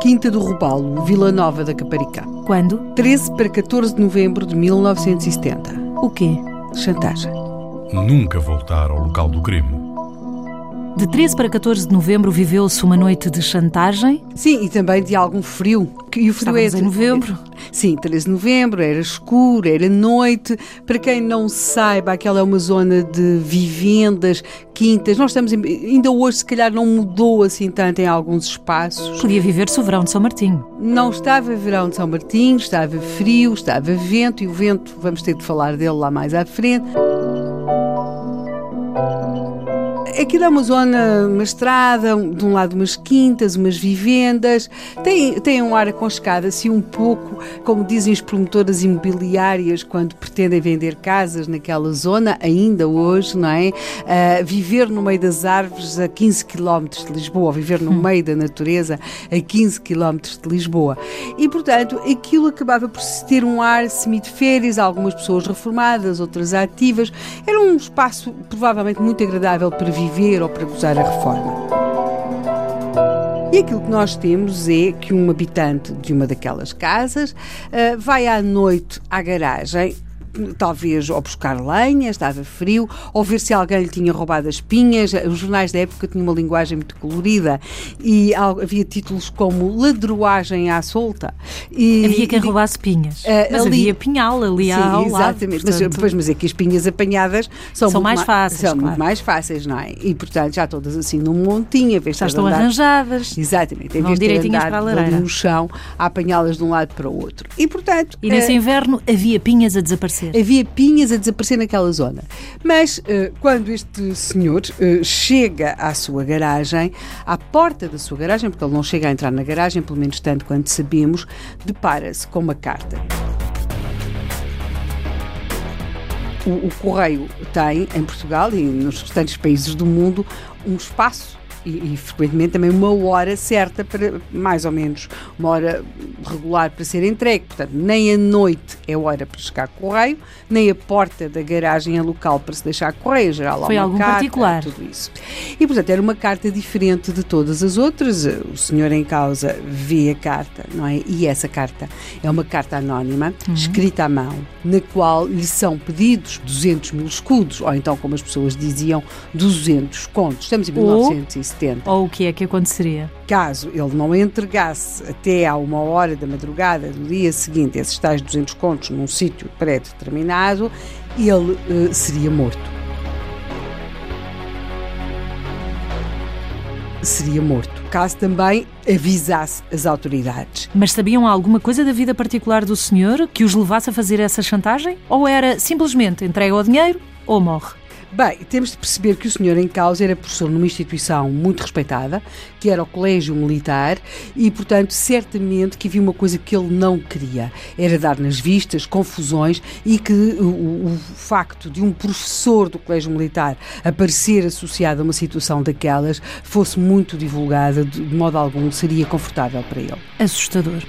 Quinta do Robalo, Vila Nova da Caparicá. Quando? 13 para 14 de novembro de 1970. O quê? Chantagem. Nunca voltar ao local do crime. De 13 para 14 de novembro viveu-se uma noite de chantagem. Sim, e também de algum frio. E o frio Estávamos em novembro. Sim, 13 de novembro, era escuro, era noite. Para quem não saiba, aquela é uma zona de vivendas, quintas. Nós estamos, em, ainda hoje, se calhar, não mudou assim tanto em alguns espaços. Podia viver-se o verão de São Martinho. Não estava verão de São Martinho, estava frio, estava vento, e o vento, vamos ter de falar dele lá mais à frente. Aquilo é uma zona, uma estrada, de um lado umas quintas, umas vivendas, tem, tem um ar aconchegado, assim um pouco, como dizem as promotoras imobiliárias quando pretendem vender casas naquela zona, ainda hoje, não é? Uh, viver no meio das árvores a 15 km de Lisboa, viver no hum. meio da natureza a 15 km de Lisboa. E, portanto, aquilo acabava por ter um ar semi de férias, algumas pessoas reformadas, outras ativas. Era um espaço provavelmente muito agradável para viver viver ou para gozar a reforma. E aquilo que nós temos é que um habitante de uma daquelas casas uh, vai à noite à garagem talvez ou buscar lenha, estava frio, ou ver se alguém lhe tinha roubado as pinhas. Os jornais da época tinham uma linguagem muito colorida e havia títulos como ladruagem à solta. E, havia quem roubasse pinhas. Uh, mas ali, havia pinhal ali sim, ao exatamente. lado. Exatamente, mas, pois, mas é que as pinhas apanhadas são, são mais fáceis. São claro. muito mais fáceis, não é? E portanto já todas assim num montinho, a vez Já estão andar, arranjadas. Exatamente, em vez de direitinhas para a lareira. no chão, a apanhá-las de um lado para o outro. E portanto. E nesse uh, inverno havia pinhas a desaparecer desaparecer. Havia pinhas a desaparecer naquela zona. Mas uh, quando este senhor uh, chega à sua garagem, à porta da sua garagem, porque ele não chega a entrar na garagem, pelo menos tanto quanto sabemos, depara-se com uma carta. O, o Correio tem, em Portugal e nos restantes países do mundo, um espaço e, e, frequentemente também uma hora certa para, mais ou menos, uma hora regular para ser entregue. Portanto, nem a noite é hora para chegar correio, nem a porta da garagem é local para se deixar correio. Geral, Foi algum carta, particular. Tudo isso. E, portanto, era uma carta diferente de todas as outras. O senhor em causa vê a carta, não é? E essa carta é uma carta anónima, uhum. escrita à mão, na qual lhe são pedidos 200 mil escudos, ou então, como as pessoas diziam, 200 contos. Estamos em 1970. 70. Ou o que é que aconteceria? Caso ele não entregasse até à uma hora da madrugada do dia seguinte esses tais 200 contos num sítio pré-determinado, ele uh, seria morto. Seria morto, caso também avisasse as autoridades. Mas sabiam alguma coisa da vida particular do senhor que os levasse a fazer essa chantagem? Ou era simplesmente entrega o dinheiro ou morre? Bem, temos de perceber que o senhor em causa era professor numa instituição muito respeitada, que era o Colégio Militar, e, portanto, certamente que havia uma coisa que ele não queria, era dar nas vistas, confusões, e que o, o facto de um professor do Colégio Militar aparecer associado a uma situação daquelas fosse muito divulgada, de modo algum seria confortável para ele. Assustador.